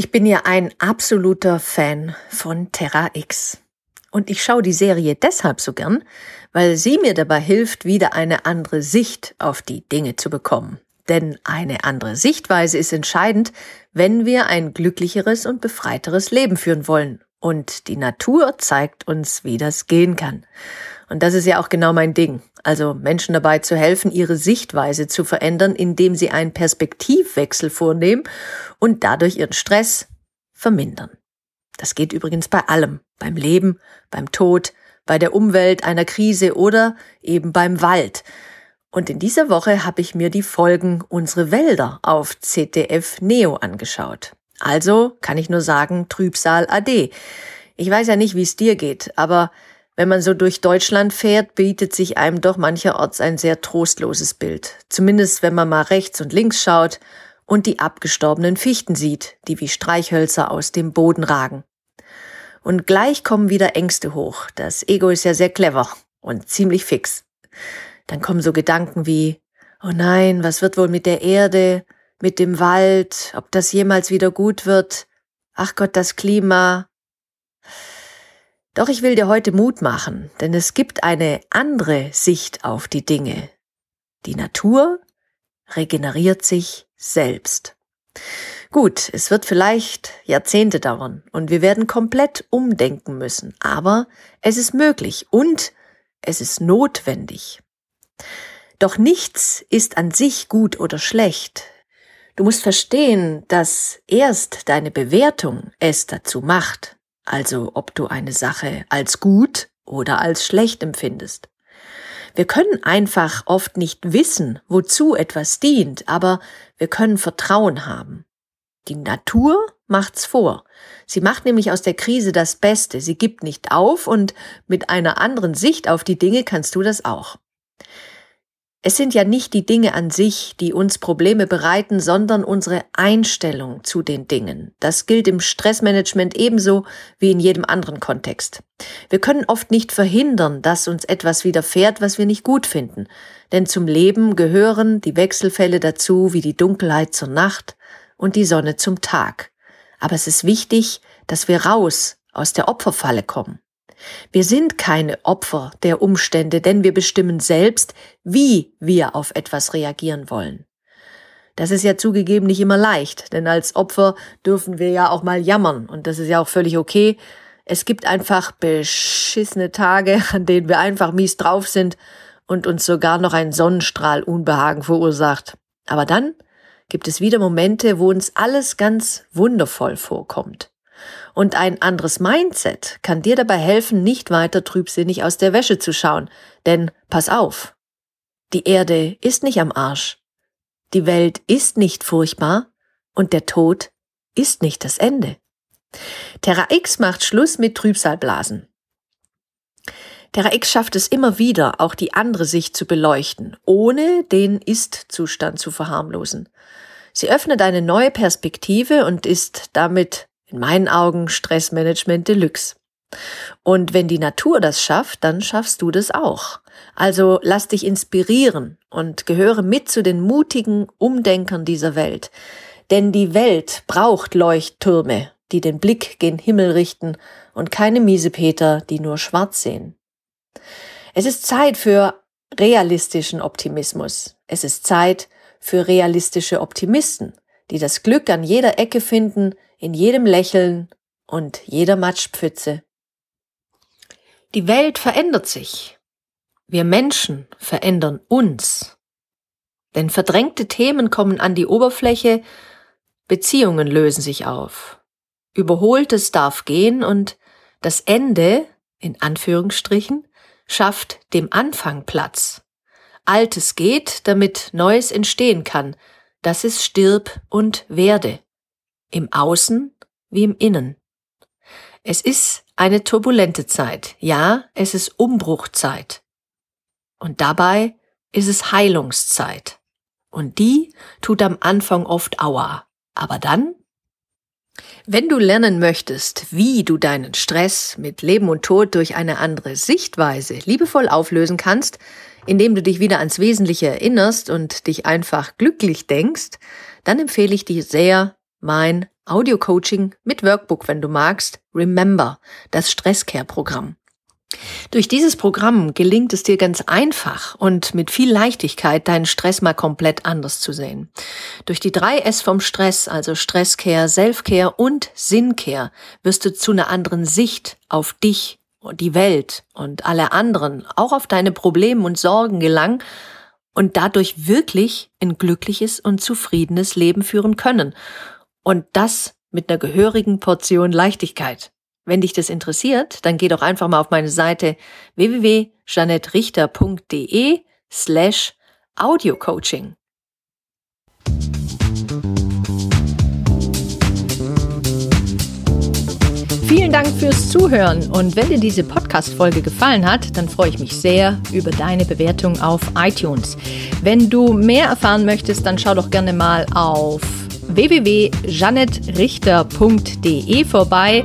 Ich bin ja ein absoluter Fan von Terra X. Und ich schaue die Serie deshalb so gern, weil sie mir dabei hilft, wieder eine andere Sicht auf die Dinge zu bekommen. Denn eine andere Sichtweise ist entscheidend, wenn wir ein glücklicheres und befreiteres Leben führen wollen. Und die Natur zeigt uns, wie das gehen kann. Und das ist ja auch genau mein Ding. Also Menschen dabei zu helfen, ihre Sichtweise zu verändern, indem sie einen Perspektivwechsel vornehmen und dadurch ihren Stress vermindern. Das geht übrigens bei allem. Beim Leben, beim Tod, bei der Umwelt, einer Krise oder eben beim Wald. Und in dieser Woche habe ich mir die Folgen Unsere Wälder auf ZDF Neo angeschaut. Also kann ich nur sagen, Trübsal AD. Ich weiß ja nicht, wie es dir geht, aber wenn man so durch Deutschland fährt, bietet sich einem doch mancherorts ein sehr trostloses Bild. Zumindest wenn man mal rechts und links schaut und die abgestorbenen Fichten sieht, die wie Streichhölzer aus dem Boden ragen. Und gleich kommen wieder Ängste hoch. Das Ego ist ja sehr clever und ziemlich fix. Dann kommen so Gedanken wie, oh nein, was wird wohl mit der Erde, mit dem Wald, ob das jemals wieder gut wird? Ach Gott, das Klima, doch ich will dir heute Mut machen, denn es gibt eine andere Sicht auf die Dinge. Die Natur regeneriert sich selbst. Gut, es wird vielleicht Jahrzehnte dauern und wir werden komplett umdenken müssen, aber es ist möglich und es ist notwendig. Doch nichts ist an sich gut oder schlecht. Du musst verstehen, dass erst deine Bewertung es dazu macht also ob du eine Sache als gut oder als schlecht empfindest. Wir können einfach oft nicht wissen, wozu etwas dient, aber wir können Vertrauen haben. Die Natur macht's vor. Sie macht nämlich aus der Krise das Beste. Sie gibt nicht auf und mit einer anderen Sicht auf die Dinge kannst du das auch. Es sind ja nicht die Dinge an sich, die uns Probleme bereiten, sondern unsere Einstellung zu den Dingen. Das gilt im Stressmanagement ebenso wie in jedem anderen Kontext. Wir können oft nicht verhindern, dass uns etwas widerfährt, was wir nicht gut finden. Denn zum Leben gehören die Wechselfälle dazu wie die Dunkelheit zur Nacht und die Sonne zum Tag. Aber es ist wichtig, dass wir raus aus der Opferfalle kommen. Wir sind keine Opfer der Umstände, denn wir bestimmen selbst, wie wir auf etwas reagieren wollen. Das ist ja zugegeben nicht immer leicht, denn als Opfer dürfen wir ja auch mal jammern und das ist ja auch völlig okay. Es gibt einfach beschissene Tage, an denen wir einfach mies drauf sind und uns sogar noch ein Sonnenstrahl Unbehagen verursacht. Aber dann gibt es wieder Momente, wo uns alles ganz wundervoll vorkommt. Und ein anderes Mindset kann dir dabei helfen, nicht weiter trübsinnig aus der Wäsche zu schauen. Denn pass auf, die Erde ist nicht am Arsch. Die Welt ist nicht furchtbar und der Tod ist nicht das Ende. Terra X macht Schluss mit Trübsalblasen. Terra X schafft es immer wieder, auch die andere Sicht zu beleuchten, ohne den Ist-Zustand zu verharmlosen. Sie öffnet eine neue Perspektive und ist damit in meinen Augen Stressmanagement Deluxe. Und wenn die Natur das schafft, dann schaffst du das auch. Also lass dich inspirieren und gehöre mit zu den mutigen Umdenkern dieser Welt. Denn die Welt braucht Leuchttürme, die den Blick gen Himmel richten und keine Miesepeter, die nur schwarz sehen. Es ist Zeit für realistischen Optimismus. Es ist Zeit für realistische Optimisten, die das Glück an jeder Ecke finden, in jedem Lächeln und jeder Matschpfütze. Die Welt verändert sich. Wir Menschen verändern uns. Denn verdrängte Themen kommen an die Oberfläche, Beziehungen lösen sich auf. Überholtes darf gehen und das Ende, in Anführungsstrichen, schafft dem Anfang Platz. Altes geht, damit Neues entstehen kann. Das ist Stirb und Werde. Im Außen wie im Innen. Es ist eine turbulente Zeit. Ja, es ist Umbruchzeit. Und dabei ist es Heilungszeit. Und die tut am Anfang oft Aua. Aber dann? Wenn du lernen möchtest, wie du deinen Stress mit Leben und Tod durch eine andere Sichtweise liebevoll auflösen kannst, indem du dich wieder ans Wesentliche erinnerst und dich einfach glücklich denkst, dann empfehle ich dir sehr mein Audio-Coaching mit Workbook, wenn du magst, Remember, das Stresscare-Programm. Durch dieses Programm gelingt es dir ganz einfach und mit viel Leichtigkeit, deinen Stress mal komplett anders zu sehen. Durch die drei S vom Stress, also Stresscare, Selfcare und Sinncare, wirst du zu einer anderen Sicht auf dich und die Welt und alle anderen, auch auf deine Probleme und Sorgen gelangen und dadurch wirklich ein glückliches und zufriedenes Leben führen können. Und das mit einer gehörigen Portion Leichtigkeit. Wenn dich das interessiert, dann geh doch einfach mal auf meine Seite www.janettrichter.de slash Audiocoaching. Vielen Dank fürs Zuhören und wenn dir diese Podcast-Folge gefallen hat, dann freue ich mich sehr über deine Bewertung auf iTunes. Wenn du mehr erfahren möchtest, dann schau doch gerne mal auf www.janettrichter.de vorbei